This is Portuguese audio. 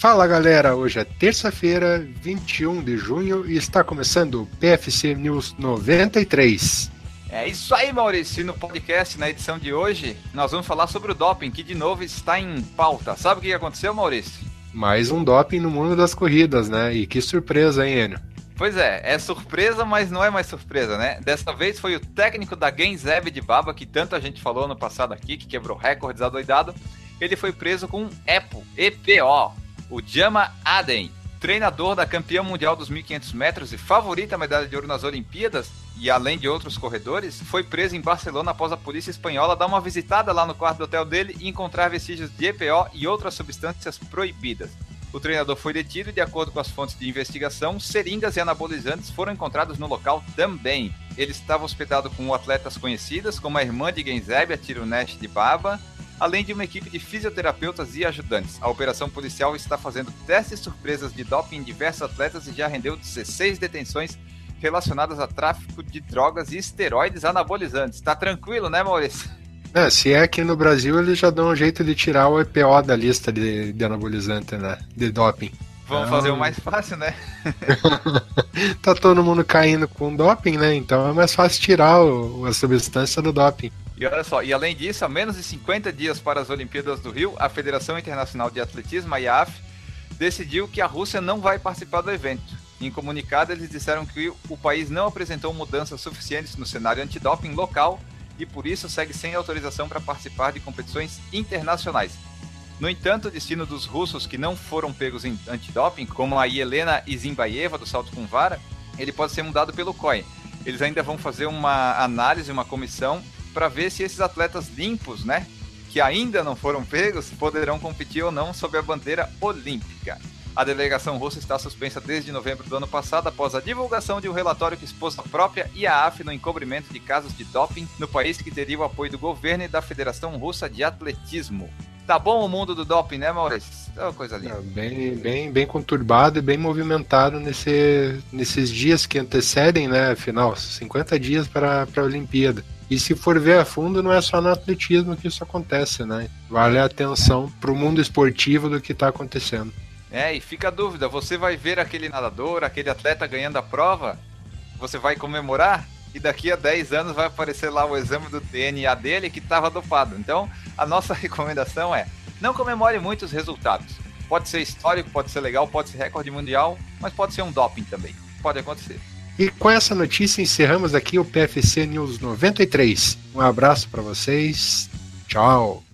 Fala galera, hoje é terça-feira, 21 de junho e está começando o PFC News 93. É isso aí, Maurício. No podcast, na edição de hoje, nós vamos falar sobre o doping, que de novo está em pauta. Sabe o que aconteceu, Maurício? Mais um doping no mundo das corridas, né? E que surpresa, hein, Enio? Pois é, é surpresa, mas não é mais surpresa, né? Dessa vez foi o técnico da Genzeb de Baba, que tanta gente falou no passado aqui, que quebrou recordes adoidado. Ele foi preso com um EPO, EPO, o Jama Aden, treinador da campeã mundial dos 1.500 metros e favorita à medalha de ouro nas Olimpíadas, e além de outros corredores, foi preso em Barcelona após a polícia espanhola dar uma visitada lá no quarto do hotel dele e encontrar vestígios de EPO e outras substâncias proibidas. O treinador foi detido e, de acordo com as fontes de investigação, seringas e anabolizantes foram encontrados no local também. Ele estava hospedado com atletas conhecidas, como a irmã de Genzeb, a Tirunesh de Baba, além de uma equipe de fisioterapeutas e ajudantes. A operação policial está fazendo testes surpresas de doping em diversos atletas e já rendeu 16 detenções relacionadas a tráfico de drogas e esteroides anabolizantes. Tá tranquilo, né, Maurício? É, se é aqui no Brasil, eles já dão um jeito de tirar o EPO da lista de, de anabolizante, né? De doping. Vamos então... fazer o mais fácil, né? tá todo mundo caindo com doping, né? Então é mais fácil tirar o, a substância do doping. E olha só, e além disso, a menos de 50 dias para as Olimpíadas do Rio, a Federação Internacional de Atletismo, a IAAF, decidiu que a Rússia não vai participar do evento. Em comunicado, eles disseram que o país não apresentou mudanças suficientes no cenário antidoping local e por isso segue sem autorização para participar de competições internacionais. No entanto, o destino dos russos que não foram pegos em antidoping, como a Helena Izimbaeva do salto com vara, ele pode ser mudado pelo COI. Eles ainda vão fazer uma análise, uma comissão para ver se esses atletas limpos, né, que ainda não foram pegos, poderão competir ou não sob a bandeira olímpica. A delegação russa está suspensa desde novembro do ano passado após a divulgação de um relatório que expôs a própria IAAF no encobrimento de casos de doping no país que teria o apoio do governo e da Federação Russa de Atletismo. Tá bom o mundo do doping, né, Maurício? É uma coisa linda. É, bem, bem, bem conturbado e bem movimentado nesse, nesses dias que antecedem, né, afinal, 50 dias para a Olimpíada. E se for ver a fundo, não é só no atletismo que isso acontece, né? Vale a atenção para o mundo esportivo do que está acontecendo. É, e fica a dúvida: você vai ver aquele nadador, aquele atleta ganhando a prova? Você vai comemorar? E daqui a 10 anos vai aparecer lá o exame do DNA dele que estava dopado. Então, a nossa recomendação é: não comemore muito os resultados. Pode ser histórico, pode ser legal, pode ser recorde mundial, mas pode ser um doping também. Pode acontecer. E com essa notícia encerramos aqui o PFC News 93. Um abraço para vocês. Tchau.